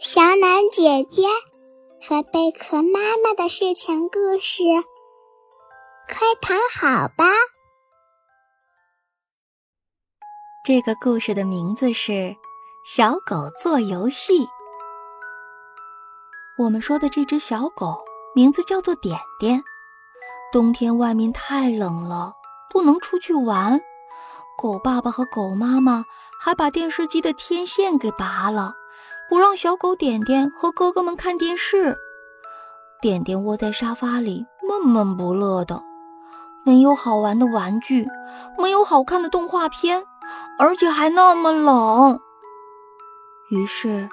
小暖姐姐和贝壳妈妈的睡前故事，快躺好吧。这个故事的名字是《小狗做游戏》。我们说的这只小狗名字叫做点点。冬天外面太冷了，不能出去玩。狗爸爸和狗妈妈还把电视机的天线给拔了。不让小狗点点和哥哥们看电视，点点窝在沙发里闷闷不乐的，没有好玩的玩具，没有好看的动画片，而且还那么冷。于是，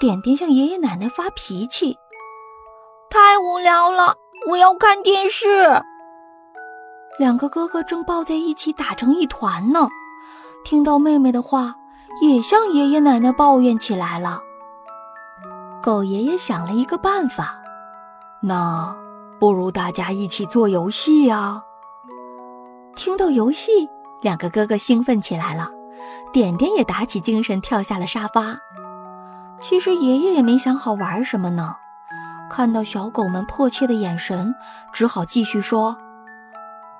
点点向爷爷奶奶发脾气：“太无聊了，我要看电视。”两个哥哥正抱在一起打成一团呢，听到妹妹的话。也向爷爷奶奶抱怨起来了。狗爷爷想了一个办法，那不如大家一起做游戏呀。听到游戏，两个哥哥兴奋起来了，点点也打起精神跳下了沙发。其实爷爷也没想好玩什么呢，看到小狗们迫切的眼神，只好继续说：“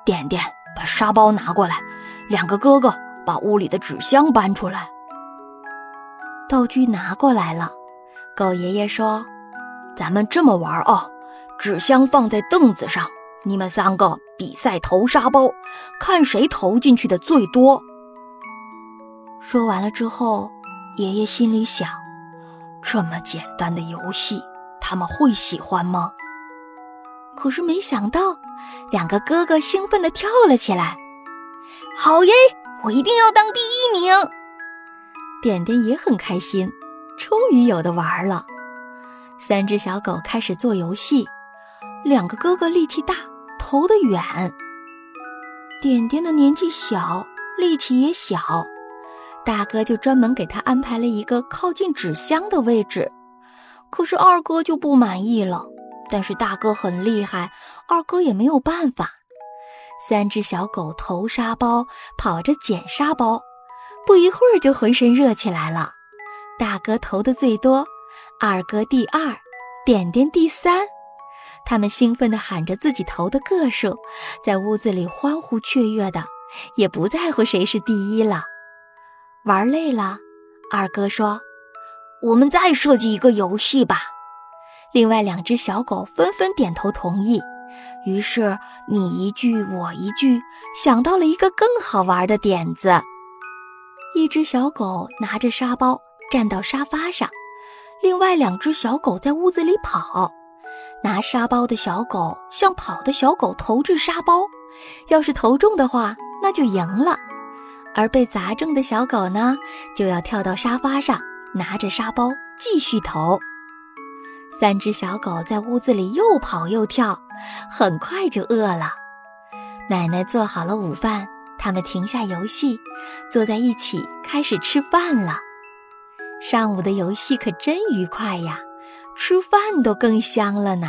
点点，把沙包拿过来。两个哥哥，把屋里的纸箱搬出来。”道具拿过来了，狗爷爷说：“咱们这么玩啊，纸箱放在凳子上，你们三个比赛投沙包，看谁投进去的最多。”说完了之后，爷爷心里想：这么简单的游戏，他们会喜欢吗？可是没想到，两个哥哥兴奋地跳了起来：“好耶！我一定要当第一名！”点点也很开心，终于有的玩了。三只小狗开始做游戏，两个哥哥力气大，投得远。点点的年纪小，力气也小，大哥就专门给他安排了一个靠近纸箱的位置。可是二哥就不满意了，但是大哥很厉害，二哥也没有办法。三只小狗投沙包，跑着捡沙包。不一会儿就浑身热起来了，大哥投的最多，二哥第二，点点第三。他们兴奋地喊着自己投的个数，在屋子里欢呼雀跃的，也不在乎谁是第一了。玩累了，二哥说：“我们再设计一个游戏吧。”另外两只小狗纷纷点头同意。于是你一句我一句，想到了一个更好玩的点子。一只小狗拿着沙包站到沙发上，另外两只小狗在屋子里跑。拿沙包的小狗向跑的小狗投掷沙包，要是投中的话，那就赢了；而被砸中的小狗呢，就要跳到沙发上，拿着沙包继续投。三只小狗在屋子里又跑又跳，很快就饿了。奶奶做好了午饭。他们停下游戏，坐在一起开始吃饭了。上午的游戏可真愉快呀，吃饭都更香了呢。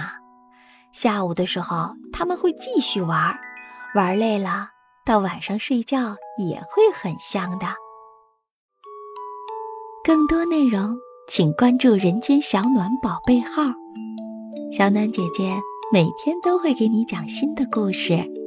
下午的时候他们会继续玩，玩累了到晚上睡觉也会很香的。更多内容请关注“人间小暖宝贝号”，小暖姐姐每天都会给你讲新的故事。